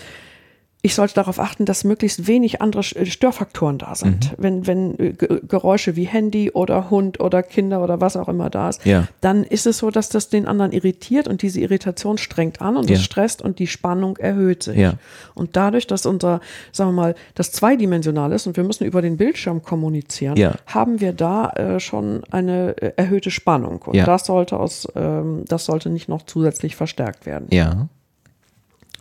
ich sollte darauf achten, dass möglichst wenig andere äh, Störfaktoren da sind. Mhm. Wenn, wenn äh, Geräusche wie Handy oder Hund oder Kinder oder was auch immer da ist, ja. dann ist es so, dass das den anderen irritiert und diese Irritation strengt an und ja. es stresst und die Spannung erhöht sich. Ja. Und dadurch, dass unser, sagen wir mal, das zweidimensional ist und wir müssen über den Bildschirm kommunizieren, haben wir da äh, schon eine äh, erhöhte Spannung. Und das sollte aus, ähm, das sollte nicht noch zusätzlich verstärkt werden. Ja.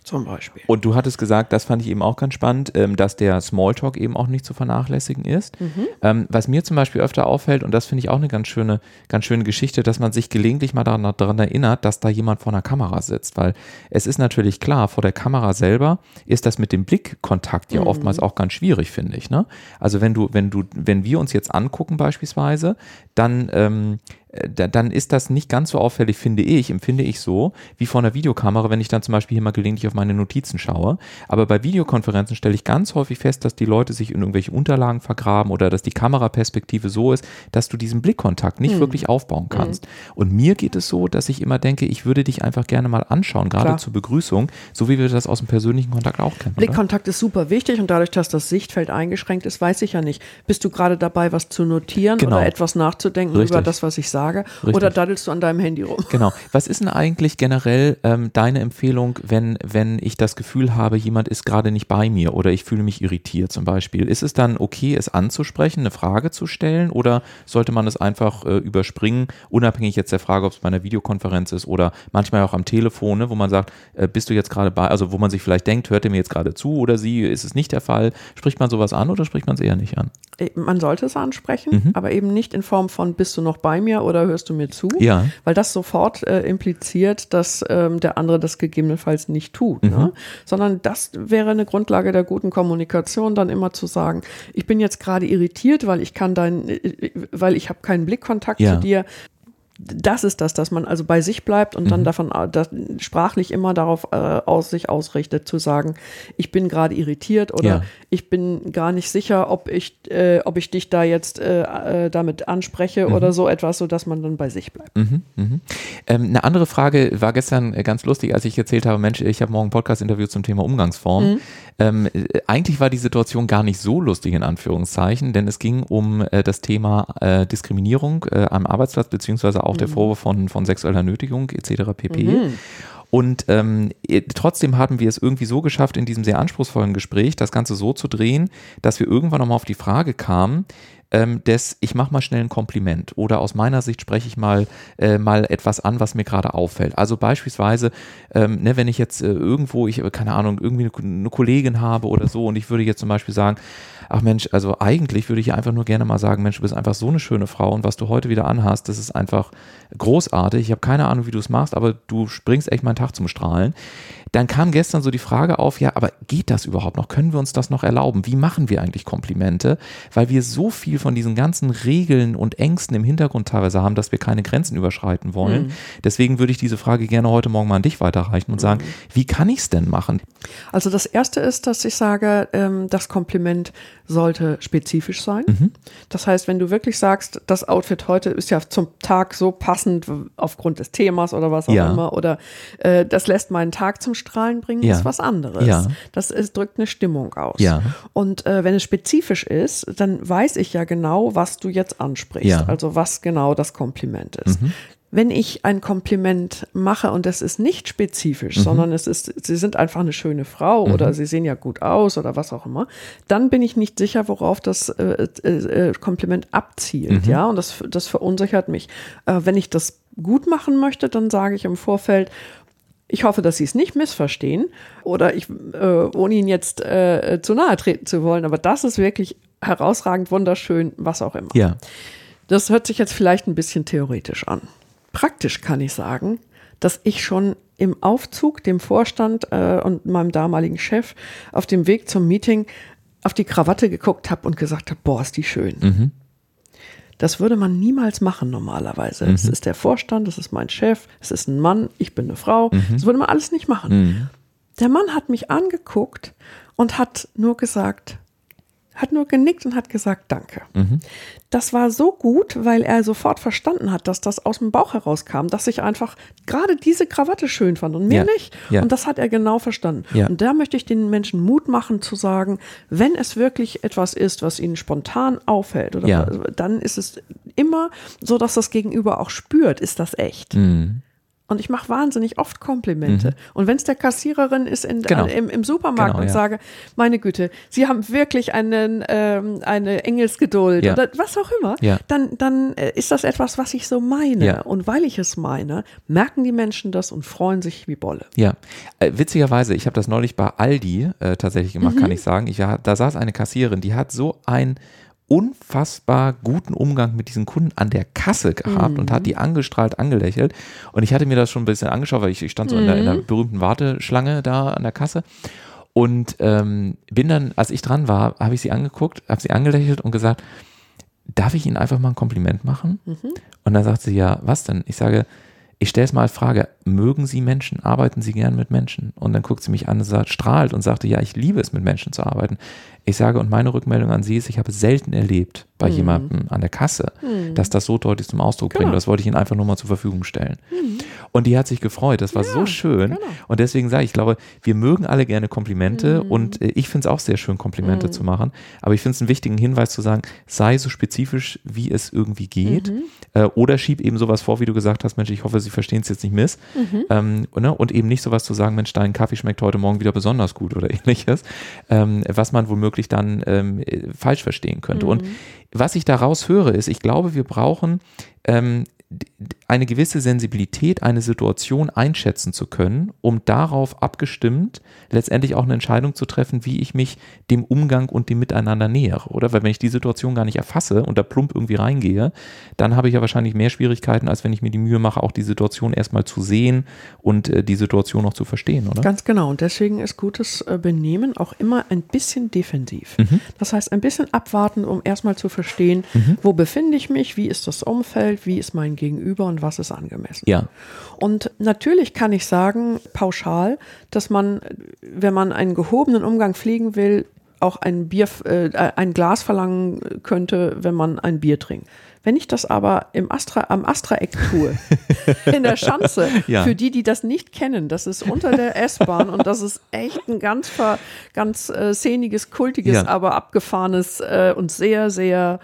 Zum Beispiel. Und du hattest gesagt, das fand ich eben auch ganz spannend, ähm, dass der Smalltalk eben auch nicht zu vernachlässigen ist. Mhm. Ähm, was mir zum Beispiel öfter auffällt, und das finde ich auch eine ganz schöne, ganz schöne Geschichte, dass man sich gelegentlich mal daran, daran erinnert, dass da jemand vor einer Kamera sitzt. Weil es ist natürlich klar, vor der Kamera selber ist das mit dem Blickkontakt ja mhm. oftmals auch ganz schwierig, finde ich. Ne? Also wenn du, wenn du, wenn wir uns jetzt angucken beispielsweise, dann ähm, äh, dann ist das nicht ganz so auffällig, finde ich, empfinde ich so, wie vor einer Videokamera, wenn ich dann zum Beispiel hier mal gelegentlich auf meine Notizen schaue. Aber bei Videokonferenzen stelle ich ganz häufig fest, dass die Leute sich in irgendwelche Unterlagen vergraben oder dass die Kameraperspektive so ist, dass du diesen Blickkontakt nicht mhm. wirklich aufbauen hm. kannst. Mhm. Und mir geht es so, dass ich immer denke, ich würde dich einfach gerne mal anschauen, gerade Klar. zur Begrüßung, so wie wir das aus dem persönlichen Kontakt auch kennen. Blickkontakt oder? ist super wichtig und dadurch, dass das Sichtfeld eingeschränkt ist, weiß ich ja nicht. Bist du gerade dabei, was zu notieren genau. oder etwas nachzudenken Richtig. über das, was ich sage? Richtig. Oder daddelst du an deinem Handy rum? Genau. Was ist denn eigentlich generell ähm, deine Empfehlung, wenn, wenn ich das Gefühl habe, jemand ist gerade nicht bei mir oder ich fühle mich irritiert zum Beispiel? Ist es dann okay, es anzusprechen, eine Frage zu stellen oder sollte man es einfach äh, überspringen, unabhängig jetzt der Frage, ob es bei einer Videokonferenz ist oder manchmal auch am Telefon, ne, wo man sagt, äh, bist du jetzt gerade bei, also wo man sich vielleicht denkt, hört er mir jetzt gerade zu oder sie, ist es nicht der Fall? Spricht man sowas an oder spricht man es eher nicht an? Äh, man sollte es ansprechen, mhm. aber eben nicht in Form von, bist du noch bei mir oder hörst du mir zu? Ja. Weil das sofort äh, impliziert, dass ähm, der andere das gegebenenfalls nicht tut. Ne? Mhm. Ne? Sondern das wäre eine Grundlage der guten Kommunikation, dann immer zu sagen, ich bin jetzt gerade irritiert, weil ich kann dein, äh, weil ich habe keinen Blickkontakt ja. zu dir das ist das, dass man also bei sich bleibt und mhm. dann davon dass sprachlich immer darauf äh, aus sich ausrichtet, zu sagen, ich bin gerade irritiert oder ja. ich bin gar nicht sicher, ob ich, äh, ob ich dich da jetzt äh, äh damit anspreche mhm. oder so etwas, sodass man dann bei sich bleibt. Mhm, mhm. Ähm, eine andere Frage war gestern äh, ganz lustig, als ich erzählt habe, Mensch, ich habe morgen ein Podcast-Interview zum Thema Umgangsform. Ähm, äh, eigentlich war die Situation gar nicht so lustig in Anführungszeichen, denn es ging um das Thema Diskriminierung am Arbeitsplatz beziehungsweise auch der mhm. Vorwurf von, von sexueller Nötigung etc. pp. Mhm. Und ähm, trotzdem haben wir es irgendwie so geschafft, in diesem sehr anspruchsvollen Gespräch das Ganze so zu drehen, dass wir irgendwann nochmal auf die Frage kamen, ähm, des ich mache mal schnell ein Kompliment oder aus meiner Sicht spreche ich mal äh, mal etwas an, was mir gerade auffällt. Also beispielsweise, ähm, ne, wenn ich jetzt äh, irgendwo, ich keine Ahnung, irgendwie eine, eine Kollegin habe oder so und ich würde jetzt zum Beispiel sagen, ach Mensch, also eigentlich würde ich einfach nur gerne mal sagen, Mensch, du bist einfach so eine schöne Frau und was du heute wieder anhast, das ist einfach großartig. Ich habe keine Ahnung, wie du es machst, aber du springst echt meinen Tag zum Strahlen. Dann kam gestern so die Frage auf, ja, aber geht das überhaupt noch? Können wir uns das noch erlauben? Wie machen wir eigentlich Komplimente? Weil wir so viel von diesen ganzen Regeln und Ängsten im Hintergrund teilweise haben, dass wir keine Grenzen überschreiten wollen. Mhm. Deswegen würde ich diese Frage gerne heute Morgen mal an dich weiterreichen und sagen, wie kann ich es denn machen? Also das erste ist, dass ich sage, ähm, das Kompliment sollte spezifisch sein. Mhm. Das heißt, wenn du wirklich sagst, das Outfit heute ist ja zum Tag so passend aufgrund des Themas oder was auch ja. immer, oder äh, das lässt meinen Tag zum Strahlen bringen, ja. ist was anderes. Ja. Das ist, drückt eine Stimmung aus. Ja. Und äh, wenn es spezifisch ist, dann weiß ich ja genau, was du jetzt ansprichst. Also was genau das Kompliment ist. Mhm. Wenn ich ein Kompliment mache und es ist nicht spezifisch, mhm. sondern es ist, Sie sind einfach eine schöne Frau mhm. oder Sie sehen ja gut aus oder was auch immer, dann bin ich nicht sicher, worauf das äh, äh, äh Kompliment abzielt, mhm. ja, und das, das verunsichert mich. Äh, wenn ich das gut machen möchte, dann sage ich im Vorfeld, ich hoffe, dass Sie es nicht missverstehen oder ich, äh, ohne Ihnen jetzt äh, zu nahe treten zu wollen, aber das ist wirklich herausragend, wunderschön, was auch immer. Ja. Das hört sich jetzt vielleicht ein bisschen theoretisch an. Praktisch kann ich sagen, dass ich schon im Aufzug dem Vorstand äh, und meinem damaligen Chef auf dem Weg zum Meeting auf die Krawatte geguckt habe und gesagt habe, boah, ist die schön. Mhm. Das würde man niemals machen normalerweise. Es mhm. ist der Vorstand, das ist mein Chef, es ist ein Mann, ich bin eine Frau. Mhm. Das würde man alles nicht machen. Mhm. Der Mann hat mich angeguckt und hat nur gesagt, hat nur genickt und hat gesagt Danke. Mhm. Das war so gut, weil er sofort verstanden hat, dass das aus dem Bauch herauskam, dass ich einfach gerade diese Krawatte schön fand und mir ja. nicht. Ja. Und das hat er genau verstanden. Ja. Und da möchte ich den Menschen Mut machen zu sagen, wenn es wirklich etwas ist, was ihnen spontan auffällt, oder dann ist es immer so, dass das Gegenüber auch spürt, ist das echt. Mhm. Und ich mache wahnsinnig oft Komplimente. Mhm. Und wenn es der Kassiererin ist in, genau. äh, im, im, Supermarkt genau, und ja. sage, meine Güte, Sie haben wirklich einen, ähm, eine Engelsgeduld ja. oder was auch immer, ja. dann, dann äh, ist das etwas, was ich so meine. Und weil ich es meine, merken die Menschen das und freuen sich wie Bolle. Ja, äh, witzigerweise, ich habe das neulich bei Aldi äh, tatsächlich gemacht, mhm. kann ich sagen. Ich, da saß eine Kassiererin, die hat so ein unfassbar guten Umgang mit diesen Kunden an der Kasse gehabt mhm. und hat die angestrahlt, angelächelt. Und ich hatte mir das schon ein bisschen angeschaut, weil ich, ich stand so mhm. in, der, in, der, mhm. berühmten Warteschlange da an der Kasse. Und ähm, bin dann, als ich dran war, habe ich sie angeguckt, habe sie angelächelt und gesagt, darf ich Ihnen einfach mal ein Kompliment machen? Mhm. Und dann sagt sie, ja, was denn? Ich sage, ich stelle es mal als Frage, mögen Sie Menschen? Arbeiten Sie gern mit Menschen? Und dann guckt sie mich an und sagt, strahlt und sagte, ja, ich liebe es, mit Menschen zu arbeiten. Ich sage, und meine Rückmeldung an Sie ist, ich habe selten erlebt bei mhm. jemandem an der Kasse, mhm. dass das so deutlich zum Ausdruck genau. bringt. Das wollte ich Ihnen einfach nur mal zur Verfügung stellen. Mhm. Und die hat sich gefreut. Das war ja, so schön. Genau. Und deswegen sage ich, ich glaube, wir mögen alle gerne Komplimente mhm. und äh, ich finde es auch sehr schön, Komplimente mhm. zu machen. Aber ich finde es einen wichtigen Hinweis zu sagen, sei so spezifisch, wie es irgendwie geht. Mhm. Äh, oder schieb eben sowas vor, wie du gesagt hast, Mensch, ich hoffe, Sie verstehen es jetzt nicht miss. Ähm, ne? Und eben nicht sowas zu sagen, Mensch, dein Kaffee schmeckt heute Morgen wieder besonders gut oder ähnliches. Ähm, was man womöglich wirklich dann ähm, falsch verstehen könnte. Mhm. Und was ich daraus höre, ist, ich glaube, wir brauchen ähm, eine gewisse Sensibilität, eine Situation einschätzen zu können, um darauf abgestimmt letztendlich auch eine Entscheidung zu treffen, wie ich mich dem Umgang und dem Miteinander nähere, oder? Weil wenn ich die Situation gar nicht erfasse und da plump irgendwie reingehe, dann habe ich ja wahrscheinlich mehr Schwierigkeiten, als wenn ich mir die Mühe mache, auch die Situation erstmal zu sehen und äh, die Situation auch zu verstehen, oder? Ganz genau. Und deswegen ist gutes äh, Benehmen auch immer ein bisschen defensiv. Mhm. Das heißt, ein bisschen abwarten, um erstmal zu verstehen, mhm. wo befinde ich mich, wie ist das Umfeld, wie ist mein Gegenüber und was ist angemessen. Ja. Und natürlich kann ich sagen, pauschal, dass man, wenn man einen gehobenen Umgang pflegen will, auch ein Bier, äh, ein Glas verlangen könnte, wenn man ein Bier trinkt. Wenn ich das aber im Astra, am Astra-Eck tue, in der Schanze, ja. für die, die das nicht kennen, das ist unter der S-Bahn und das ist echt ein ganz, ganz äh, szeniges, kultiges, ja. aber abgefahrenes äh, und sehr, sehr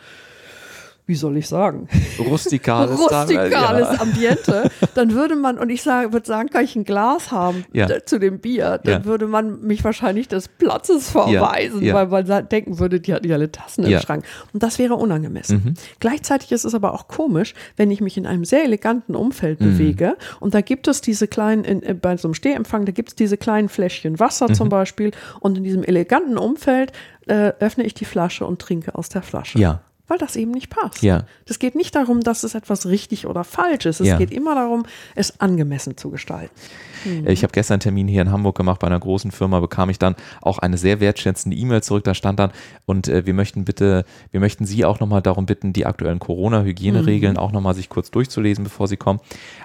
wie soll ich sagen? Rustikales, Rustikales ja. Ambiente, dann würde man, und ich sage, würde sagen, kann ich ein Glas haben ja. zu dem Bier, dann ja. würde man mich wahrscheinlich des Platzes verweisen, weil man denken würde, die hatten ja alle Tassen im Schrank. Und das wäre unangemessen. Mhm. Gleichzeitig ist es aber auch komisch, wenn ich mich in einem sehr eleganten Umfeld mhm. bewege und da gibt es diese kleinen, in, äh, bei so einem Stehempfang, da gibt es diese kleinen Fläschchen Wasser mhm. zum Beispiel und in diesem eleganten Umfeld äh, öffne ich die Flasche und trinke aus der Flasche. Ja weil das eben nicht passt. Ja. Das geht nicht darum, dass es etwas richtig oder falsch ist. Es ja. geht immer darum, es angemessen zu gestalten. Hm. Ich habe gestern einen Termin hier in Hamburg gemacht bei einer großen Firma, bekam ich dann auch eine sehr wertschätzende E-Mail zurück. Da stand dann, und äh, wir möchten bitte, wir möchten Sie auch nochmal darum bitten, die aktuellen Corona-Hygieneregeln mhm. auch nochmal sich kurz durchzulesen, bevor Sie kommen.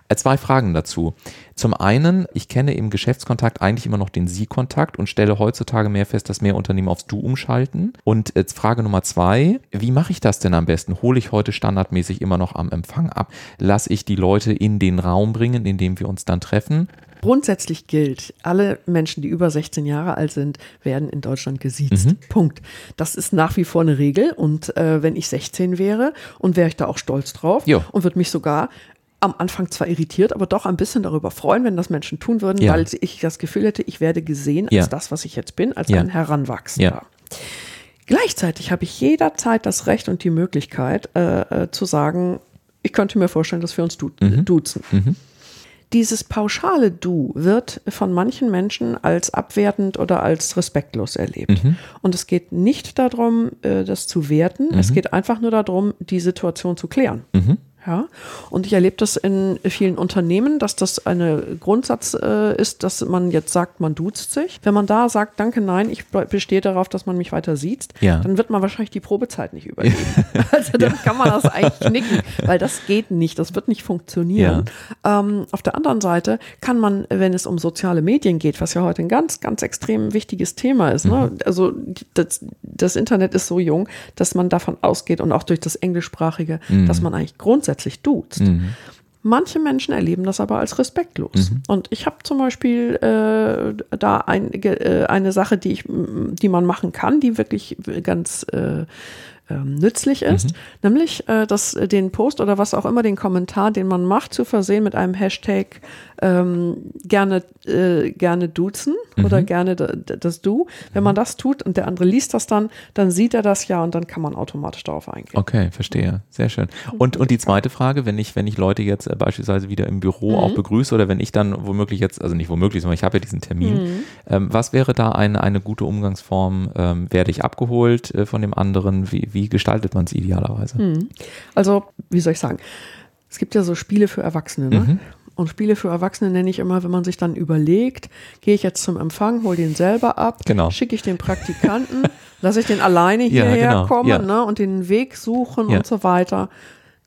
Äh, zwei Fragen dazu. Zum einen, ich kenne im Geschäftskontakt eigentlich immer noch den Sie-Kontakt und stelle heutzutage mehr fest, dass mehr Unternehmen aufs Du umschalten. Und jetzt Frage Nummer zwei, wie mache ich das denn am besten? Hole ich heute standardmäßig immer noch am Empfang ab? Lasse ich die Leute in den Raum bringen, in dem wir uns dann treffen? Grundsätzlich gilt, alle Menschen, die über 16 Jahre alt sind, werden in Deutschland gesiezt. Mhm. Punkt. Das ist nach wie vor eine Regel. Und äh, wenn ich 16 wäre und wäre ich da auch stolz drauf jo. und würde mich sogar am Anfang zwar irritiert, aber doch ein bisschen darüber freuen, wenn das Menschen tun würden, ja. weil ich das Gefühl hätte, ich werde gesehen als ja. das, was ich jetzt bin, als ja. ein Heranwachsender. Gleichzeitig habe ich jederzeit das Recht und die Möglichkeit äh, äh, zu sagen, ich könnte mir vorstellen, dass wir uns du mhm. duzen. Mhm. Dieses pauschale Du wird von manchen Menschen als abwertend oder als respektlos erlebt. Mhm. Und es geht nicht darum, äh, das zu werten. Mhm. Es geht einfach nur darum, die Situation zu klären. Ja, und ich erlebe das in vielen Unternehmen, dass das ein Grundsatz äh, ist, dass man jetzt sagt, man duzt sich. Wenn man da sagt, danke, nein, ich bestehe darauf, dass man mich weiter sieht, ja. dann wird man wahrscheinlich die Probezeit nicht überleben. also dann kann man das eigentlich knicken, weil das geht nicht, das wird nicht funktionieren. Ja. Ähm, auf der anderen Seite kann man, wenn es um soziale Medien geht, was ja heute ein ganz, ganz extrem wichtiges Thema ist, ne? mhm. ne? also das, das Internet ist so jung, dass man davon ausgeht und auch durch das Englischsprachige, mhm. dass man eigentlich grundsätzlich grundsätzlich duzt. Mhm. Manche Menschen erleben das aber als respektlos. Mhm. Und ich habe zum Beispiel äh, da ein, äh, eine Sache, die, ich, die man machen kann, die wirklich ganz äh, ähm, nützlich ist, mhm. nämlich äh, dass den Post oder was auch immer, den Kommentar, den man macht, zu versehen mit einem Hashtag ähm, gerne, äh, gerne duzen mhm. oder gerne das Du. Wenn man das tut und der andere liest das dann, dann sieht er das ja und dann kann man automatisch darauf eingehen. Okay, verstehe. Sehr schön. Und, und die zweite Frage, wenn ich, wenn ich Leute jetzt äh, beispielsweise wieder im Büro mhm. auch begrüße oder wenn ich dann womöglich jetzt, also nicht womöglich, sondern ich habe ja diesen Termin, mhm. ähm, was wäre da eine, eine gute Umgangsform? Ähm, werde ich abgeholt äh, von dem anderen? Wie, wie gestaltet man es idealerweise? Mhm. Also, wie soll ich sagen? Es gibt ja so Spiele für Erwachsene, ne? Mhm. Und Spiele für Erwachsene nenne ich immer, wenn man sich dann überlegt, gehe ich jetzt zum Empfang, hole den selber ab, genau. schicke ich den Praktikanten, lasse ich den alleine hierher ja, genau. kommen ja. ne, und den Weg suchen ja. und so weiter.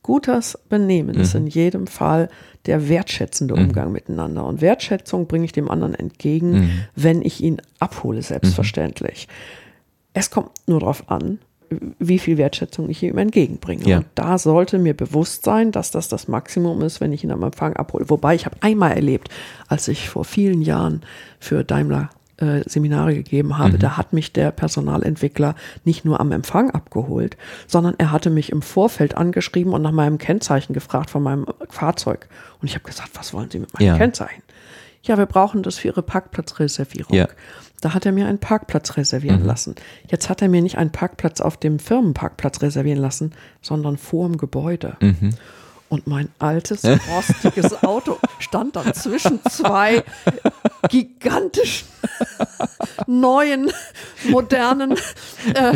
Gutes Benehmen mhm. ist in jedem Fall der wertschätzende mhm. Umgang mhm. miteinander. Und Wertschätzung bringe ich dem anderen entgegen, mhm. wenn ich ihn abhole, selbstverständlich. Mhm. Es kommt nur darauf an, wie viel Wertschätzung ich ihm entgegenbringe. Ja. Und da sollte mir bewusst sein, dass das das Maximum ist, wenn ich ihn am Empfang abhole. Wobei ich habe einmal erlebt, als ich vor vielen Jahren für Daimler äh, Seminare gegeben habe, mhm. da hat mich der Personalentwickler nicht nur am Empfang abgeholt, sondern er hatte mich im Vorfeld angeschrieben und nach meinem Kennzeichen gefragt von meinem Fahrzeug. Und ich habe gesagt, was wollen Sie mit meinem ja. Kennzeichen? Ja, wir brauchen das für Ihre Parkplatzreservierung. Ja. Da hat er mir einen Parkplatz reservieren mhm. lassen. Jetzt hat er mir nicht einen Parkplatz auf dem Firmenparkplatz reservieren lassen, sondern vor dem Gebäude. Mhm. Und mein altes, rostiges Auto stand dann zwischen zwei gigantischen, neuen, modernen äh,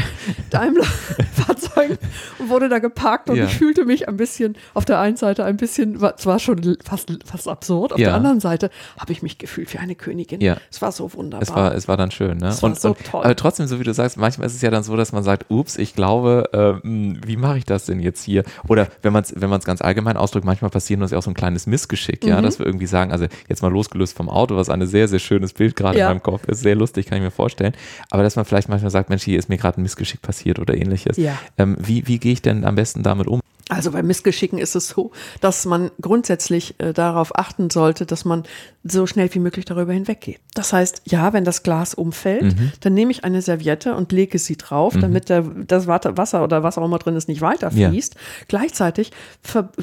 Daimler-Fahrzeugen und wurde da geparkt und ja. ich fühlte mich ein bisschen, auf der einen Seite ein bisschen, es war schon fast, fast absurd, auf ja. der anderen Seite habe ich mich gefühlt wie eine Königin. Ja. Es war so wunderbar. Es war, es war dann schön, ne? Es war und, so toll. Aber trotzdem, so wie du sagst, manchmal ist es ja dann so, dass man sagt, ups, ich glaube, äh, wie mache ich das denn jetzt hier? Oder wenn man es wenn ganz allgemein ausdrückt, manchmal passiert uns ja auch so ein kleines Missgeschick, mhm. ja, dass wir irgendwie sagen, also jetzt mal losgelöst vom Auto, was eine sehr sehr, sehr schönes Bild gerade ja. in meinem Kopf ist. Sehr lustig, kann ich mir vorstellen. Aber dass man vielleicht manchmal sagt, Mensch, hier ist mir gerade ein Missgeschick passiert oder ähnliches. Ja. Ähm, wie wie gehe ich denn am besten damit um? Also bei Missgeschicken ist es so, dass man grundsätzlich äh, darauf achten sollte, dass man so schnell wie möglich darüber hinweggeht. Das heißt, ja, wenn das Glas umfällt, mhm. dann nehme ich eine Serviette und lege sie drauf, mhm. damit der, das Wasser oder was auch immer drin ist nicht weiterfließt. Ja. Gleichzeitig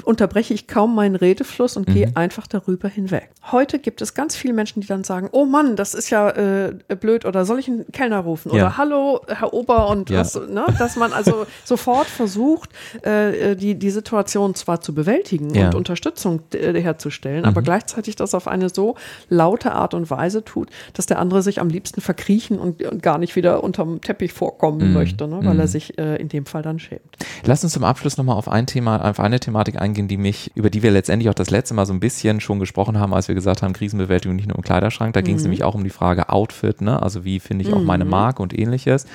unterbreche ich kaum meinen Redefluss und mhm. gehe einfach darüber hinweg. Heute gibt es ganz viele Menschen, die dann sagen, oh Mann, das ist ja äh, blöd oder soll ich einen Kellner rufen ja. oder hallo, Herr Ober und ja. was, ne? dass man also sofort versucht, äh, die die, Situation zwar zu bewältigen und Unterstützung äh, herzustellen, mhm. aber gleichzeitig das auf eine so laute Art und Weise tut, dass der andere sich am liebsten verkriechen und, und gar nicht wieder unterm Teppich vorkommen mhm. möchte, ne, weil mhm. er sich äh, in dem Fall dann schämt. Lass uns zum Abschluss nochmal auf ein Thema, auf eine Thematik eingehen, die mich, über die wir letztendlich auch das letzte Mal so ein bisschen schon gesprochen haben, als wir gesagt haben, Krisenbewältigung nicht nur im Kleiderschrank. Da ging es mhm. nämlich auch um die Frage Outfit, ne? Also wie finde ich auch meine mhm. Marke und ähnliches.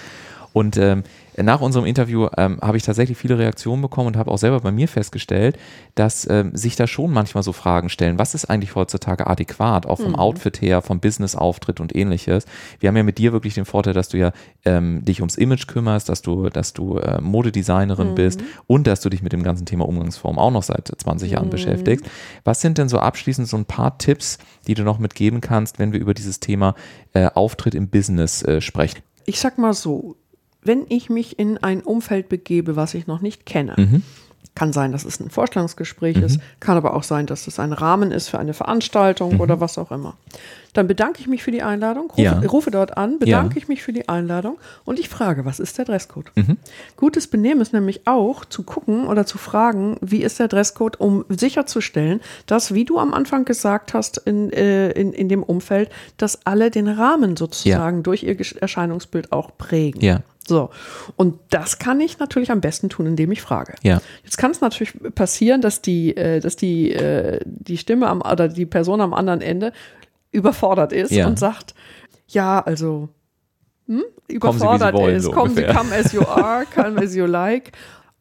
Und ähm, nach unserem Interview ähm, habe ich tatsächlich viele Reaktionen bekommen und habe auch selber bei mir festgestellt, dass ähm, sich da schon manchmal so Fragen stellen, was ist eigentlich heutzutage adäquat, auch vom mhm. Outfit her, vom Business-Auftritt und ähnliches. Wir haben ja mit dir wirklich den Vorteil, dass du ja ähm, dich ums Image kümmerst, dass du, dass du äh, Modedesignerin mhm. bist und dass du dich mit dem ganzen Thema Umgangsform auch noch seit 20 Jahren mhm. beschäftigst. Was sind denn so abschließend so ein paar Tipps, die du noch mitgeben kannst, wenn wir über dieses Thema äh, Auftritt im Business äh, sprechen? Ich sag mal so, wenn ich mich in ein Umfeld begebe, was ich noch nicht kenne, mhm. kann sein, dass es ein Vorstellungsgespräch mhm. ist, kann aber auch sein, dass es ein Rahmen ist für eine Veranstaltung mhm. oder was auch immer. Dann bedanke ich mich für die Einladung, rufe, ja. rufe dort an, bedanke ja. ich mich für die Einladung und ich frage, was ist der Dresscode? Mhm. Gutes Benehmen ist nämlich auch zu gucken oder zu fragen, wie ist der Dresscode, um sicherzustellen, dass, wie du am Anfang gesagt hast, in, äh, in, in dem Umfeld, dass alle den Rahmen sozusagen ja. durch ihr Erscheinungsbild auch prägen. Ja. So. Und das kann ich natürlich am besten tun, indem ich frage. Ja. Jetzt kann es natürlich passieren, dass die, äh, dass die, äh, die Stimme am, oder die Person am anderen Ende überfordert ist Ja. und sagt, ja, also hm, überfordert wollen, ist, so kommen Sie, come as you are, come as you like.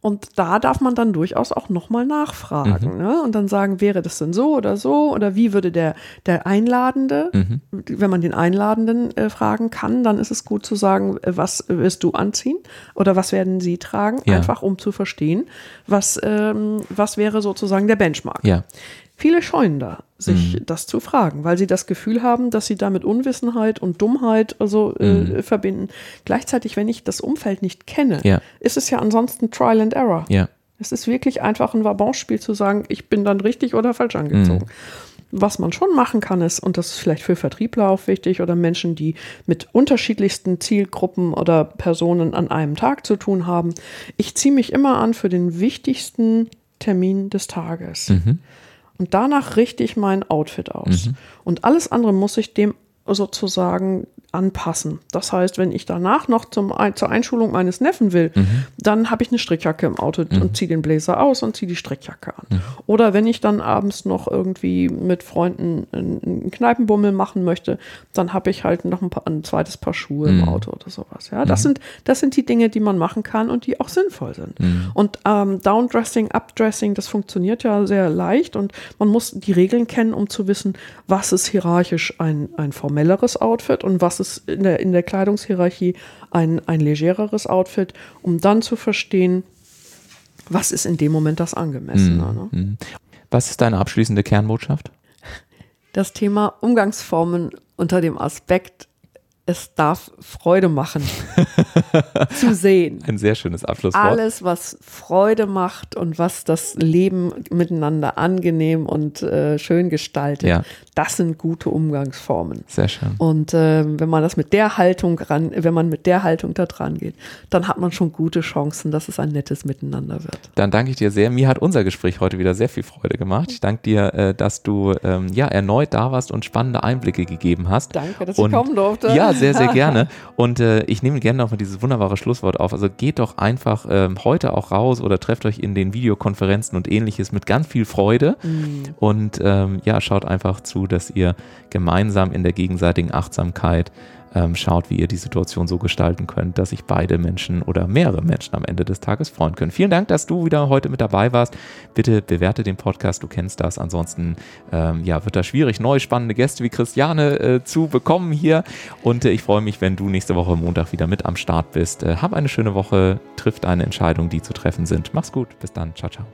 Und da darf man dann durchaus auch nochmal nachfragen. Mhm. Ne? Und dann sagen, wäre das denn so oder so? Oder wie würde der, der Einladende, Mhm. wenn man den Einladenden äh, fragen kann, dann ist es gut zu sagen, äh, was wirst du anziehen? Oder was werden sie tragen? Ja. Einfach um zu verstehen, was, ähm, was wäre sozusagen der Benchmark. Ja. Viele scheuen da, sich Mhm. das zu fragen, weil sie das Gefühl haben, dass sie damit Unwissenheit und Dummheit also, äh, verbinden. Gleichzeitig, wenn ich das Umfeld nicht kenne, Mhm. Ja. ist es ja ansonsten Trial and Error. Ja. Es ist wirklich einfach ein Wabonspiel zu sagen, ich bin dann richtig oder falsch angezogen. Mhm. Was man schon machen kann, ist, und das ist vielleicht für Vertriebler auch wichtig oder Menschen, die mit unterschiedlichsten Zielgruppen oder Personen an einem Tag zu tun haben, ich ziehe mich immer an für den wichtigsten Termin des Tages. Mhm. Und danach richte ich mein Outfit aus. Und alles andere muss ich dem sozusagen anpassen. Das heißt, wenn ich danach noch zum, zur Einschulung meines Neffen will, dann habe ich eine Strickjacke im Auto und ziehe den Blazer aus und ziehe die Strickjacke an. Oder wenn ich dann abends noch irgendwie mit Freunden einen einen Kneipenbummel machen möchte, dann habe ich halt noch ein, paar, ein zweites Paar Schuhe im Auto oder sowas. Ja, das, sind, das sind die Dinge, die man machen kann und die auch sinnvoll sind. Und ähm, Downdressing, Updressing, das funktioniert ja sehr leicht und man muss die Regeln kennen, um zu wissen, was ist hierarchisch ein, ein formelleres Outfit und was ist in der, in der Kleidungshierarchie ein, ein legereres Outfit, um dann zu verstehen, was ist in dem Moment das Angemessene. Ne? Was ist deine abschließende Kernbotschaft? Das Thema Umgangsformen unter dem Aspekt, es darf Freude machen zu sehen. Ein sehr schönes Abschlusswort. Alles, was Freude macht und was das Leben miteinander angenehm und äh, schön gestaltet, Ja. das sind gute Umgangsformen. Sehr schön. Und ähm, wenn man das mit der Haltung ran, wenn man mit der Haltung da dran geht, dann hat man schon gute Chancen, dass es ein nettes Miteinander wird. Dann danke ich dir sehr. Mir hat unser Gespräch heute wieder sehr viel Freude gemacht. Ich danke dir, äh, dass du ähm, ja erneut da warst und spannende Einblicke gegeben hast. Danke, dass und, ich kommen durfte. Ja, sehr, sehr gerne. Und äh, ich nehme gerne nochmal dieses wunderbare Schlusswort auf. Also geht doch einfach ähm, heute auch raus oder trefft euch in den Videokonferenzen und ähnliches mit ganz viel Freude. Und ähm, ja, schaut einfach zu, dass ihr gemeinsam in der gegenseitigen Achtsamkeit ähm, schaut, wie ihr die Situation so gestalten könnt, dass sich beide Menschen oder mehrere Menschen am Ende des Tages freuen können. Vielen Dank, dass du wieder heute mit dabei warst. Bitte bewerte den Podcast, du kennst das. Ansonsten ähm, ja, wird das schwierig, neue spannende Gäste wie Christiane äh, zu bekommen hier. Und äh, ich freue mich, wenn du nächste Woche Montag wieder mit am Start bist. Äh, hab eine schöne Woche, triff deine Entscheidungen, die zu treffen sind. Mach's gut, bis dann, ciao, ciao.